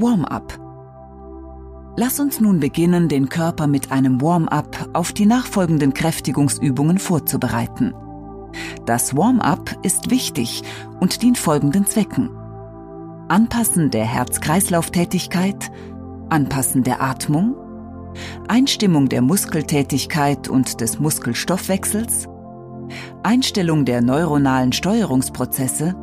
Warm-up. Lass uns nun beginnen, den Körper mit einem Warm-up auf die nachfolgenden Kräftigungsübungen vorzubereiten. Das Warm-up ist wichtig und dient folgenden Zwecken. Anpassen der Herz-Kreislauf-Tätigkeit, Anpassen der Atmung, Einstimmung der Muskeltätigkeit und des Muskelstoffwechsels, Einstellung der neuronalen Steuerungsprozesse,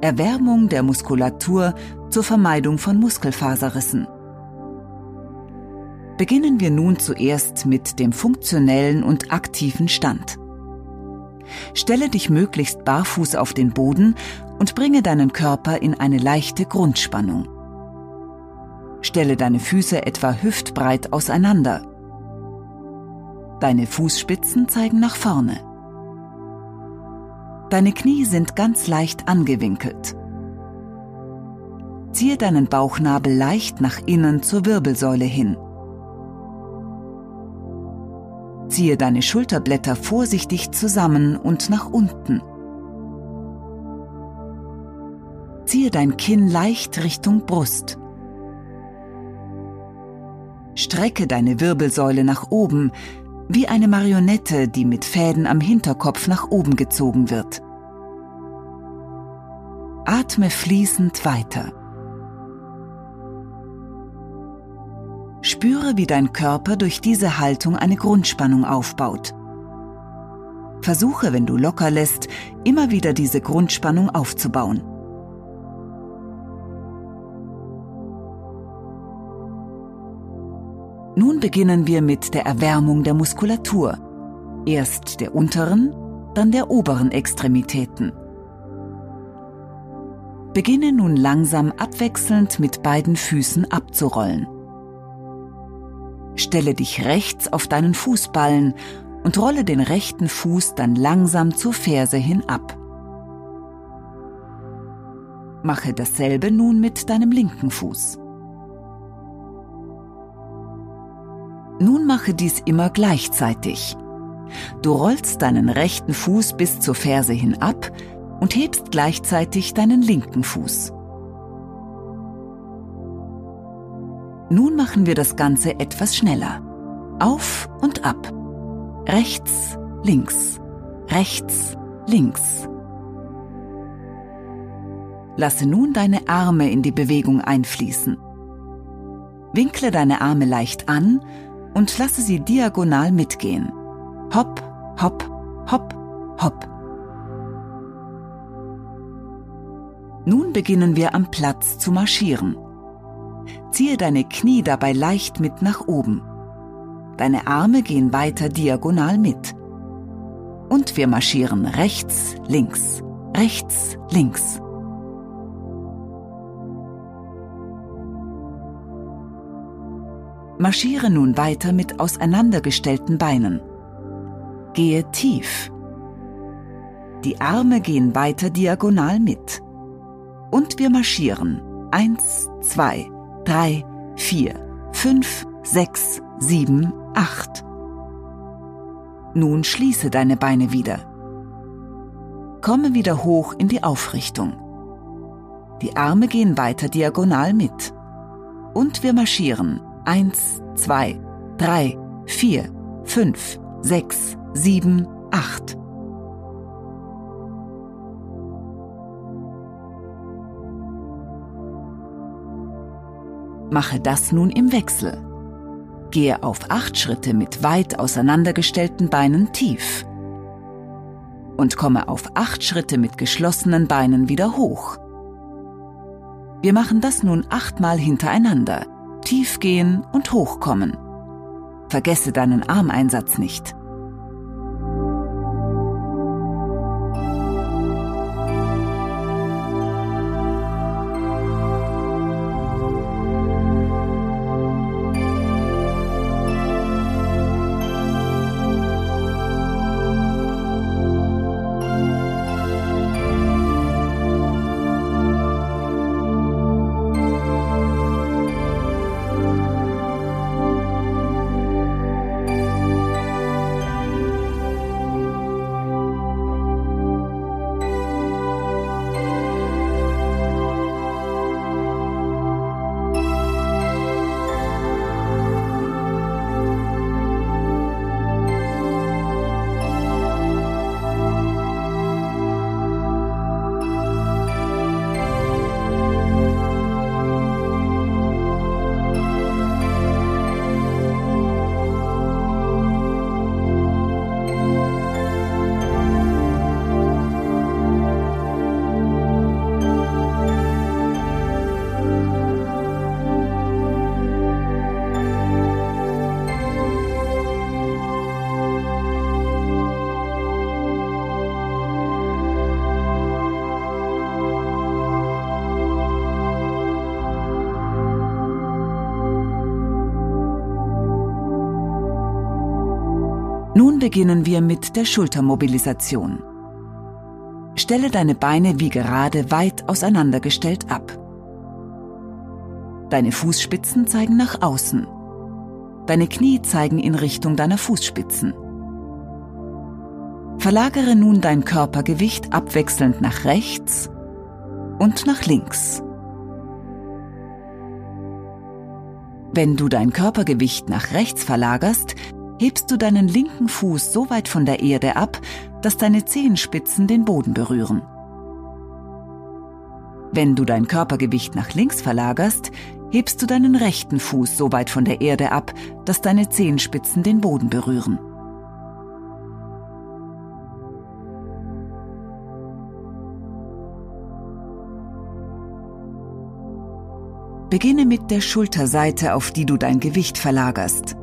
Erwärmung der Muskulatur zur Vermeidung von Muskelfaserrissen. Beginnen wir nun zuerst mit dem funktionellen und aktiven Stand. Stelle dich möglichst barfuß auf den Boden und bringe deinen Körper in eine leichte Grundspannung. Stelle deine Füße etwa hüftbreit auseinander. Deine Fußspitzen zeigen nach vorne. Deine Knie sind ganz leicht angewinkelt. Ziehe deinen Bauchnabel leicht nach innen zur Wirbelsäule hin. Ziehe deine Schulterblätter vorsichtig zusammen und nach unten. Ziehe dein Kinn leicht Richtung Brust. Strecke deine Wirbelsäule nach oben, wie eine Marionette, die mit Fäden am Hinterkopf nach oben gezogen wird. Atme fließend weiter. Spüre, wie dein Körper durch diese Haltung eine Grundspannung aufbaut. Versuche, wenn du locker lässt, immer wieder diese Grundspannung aufzubauen. Beginnen wir mit der Erwärmung der Muskulatur. Erst der unteren, dann der oberen Extremitäten. Beginne nun langsam abwechselnd mit beiden Füßen abzurollen. Stelle dich rechts auf deinen Fußballen und rolle den rechten Fuß dann langsam zur Ferse hin ab. Mache dasselbe nun mit deinem linken Fuß. Nun mache dies immer gleichzeitig. Du rollst deinen rechten Fuß bis zur Ferse hin ab und hebst gleichzeitig deinen linken Fuß. Nun machen wir das Ganze etwas schneller. Auf und ab. Rechts, links. Rechts, links. Lasse nun deine Arme in die Bewegung einfließen. Winkle deine Arme leicht an und lasse sie diagonal mitgehen. Hopp, hopp, hopp, hopp. Nun beginnen wir am Platz zu marschieren. Ziehe deine Knie dabei leicht mit nach oben. Deine Arme gehen weiter diagonal mit. Und wir marschieren rechts, links, rechts, links. Marschiere nun weiter mit auseinandergestellten Beinen. Gehe tief. Die Arme gehen weiter diagonal mit. Und wir marschieren. Eins, zwei, drei, vier, fünf, sechs, sieben, acht. Nun schließe deine Beine wieder. Komme wieder hoch in die Aufrichtung. Die Arme gehen weiter diagonal mit. Und wir marschieren Eins, zwei, drei, vier, fünf, sechs, sieben, acht. Mache das nun im Wechsel. Gehe auf acht Schritte mit weit auseinandergestellten Beinen tief und komme auf acht Schritte mit geschlossenen Beinen wieder hoch. Wir machen das nun achtmal hintereinander tief gehen und hochkommen. Vergesse deinen Armeinsatz nicht. Nun beginnen wir mit der Schultermobilisation. Stelle deine Beine wie gerade weit auseinandergestellt ab. Deine Fußspitzen zeigen nach außen. Deine Knie zeigen in Richtung deiner Fußspitzen. Verlagere nun dein Körpergewicht abwechselnd nach rechts und nach links. Wenn du dein Körpergewicht nach rechts verlagerst, hebst du deinen linken Fuß so weit von der Erde ab, dass deine Zehenspitzen den Boden berühren. Wenn du dein Körpergewicht nach links verlagerst, hebst du deinen rechten Fuß so weit von der Erde ab, dass deine Zehenspitzen den Boden berühren. Beginne mit der Schulterseite, auf die du dein Gewicht verlagerst.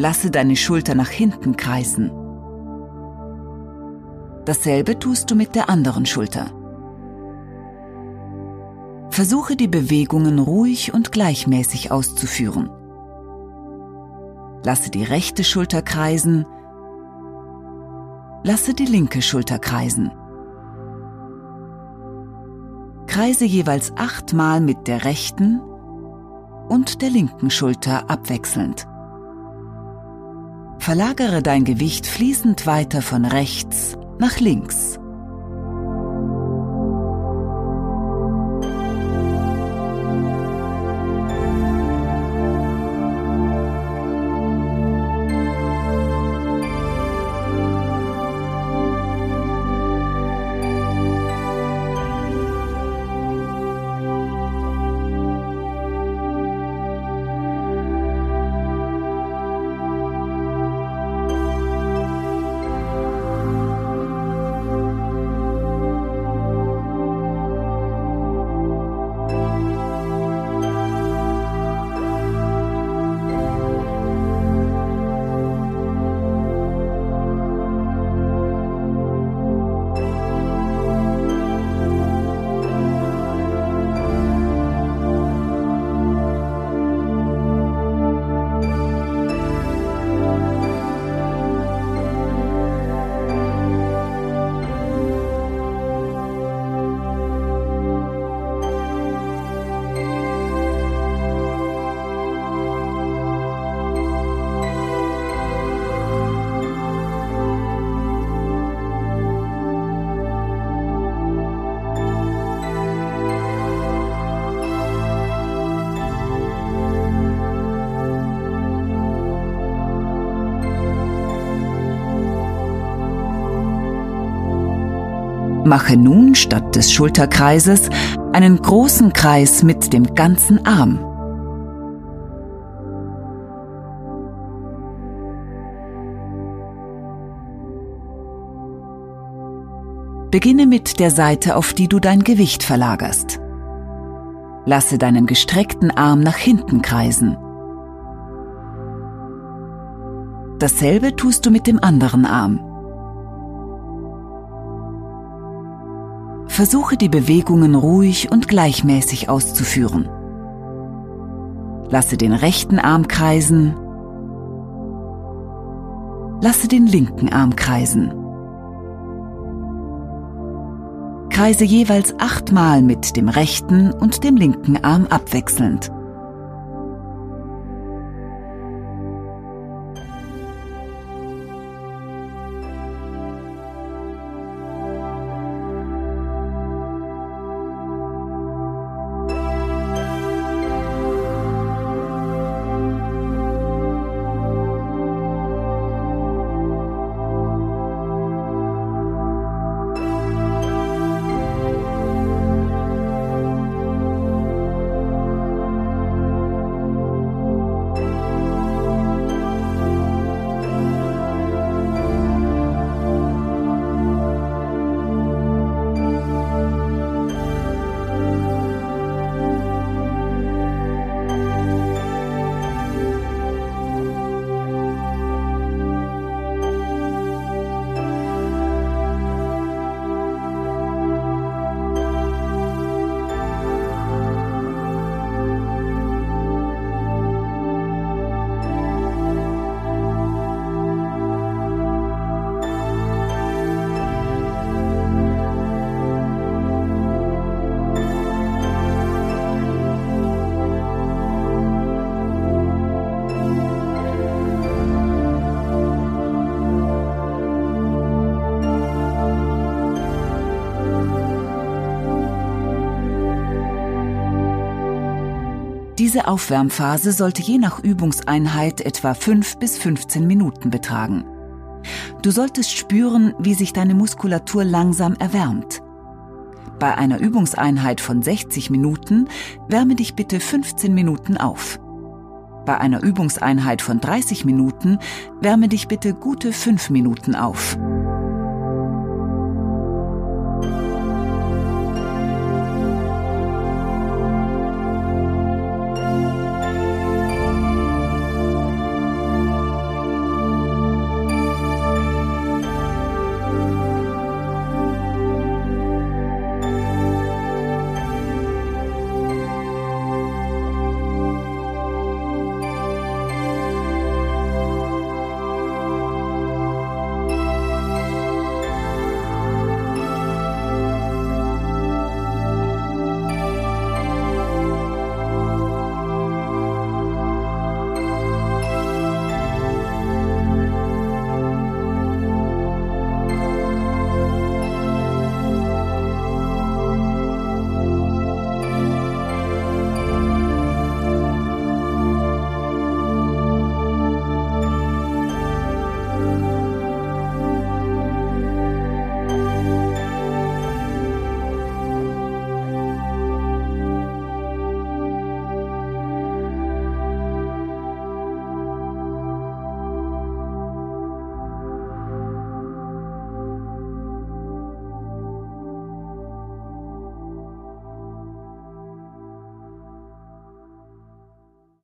Lasse deine Schulter nach hinten kreisen. Dasselbe tust du mit der anderen Schulter. Versuche die Bewegungen ruhig und gleichmäßig auszuführen. Lasse die rechte Schulter kreisen. Lasse die linke Schulter kreisen. Kreise jeweils achtmal mit der rechten und der linken Schulter abwechselnd. Verlagere dein Gewicht fließend weiter von rechts nach links. Mache nun statt des Schulterkreises einen großen Kreis mit dem ganzen Arm. Beginne mit der Seite, auf die du dein Gewicht verlagerst. Lasse deinen gestreckten Arm nach hinten kreisen. Dasselbe tust du mit dem anderen Arm. Versuche die Bewegungen ruhig und gleichmäßig auszuführen. Lasse den rechten Arm kreisen. Lasse den linken Arm kreisen. Kreise jeweils achtmal mit dem rechten und dem linken Arm abwechselnd. Diese Aufwärmphase sollte je nach Übungseinheit etwa 5 bis 15 Minuten betragen. Du solltest spüren, wie sich deine Muskulatur langsam erwärmt. Bei einer Übungseinheit von 60 Minuten wärme dich bitte 15 Minuten auf. Bei einer Übungseinheit von 30 Minuten wärme dich bitte gute 5 Minuten auf.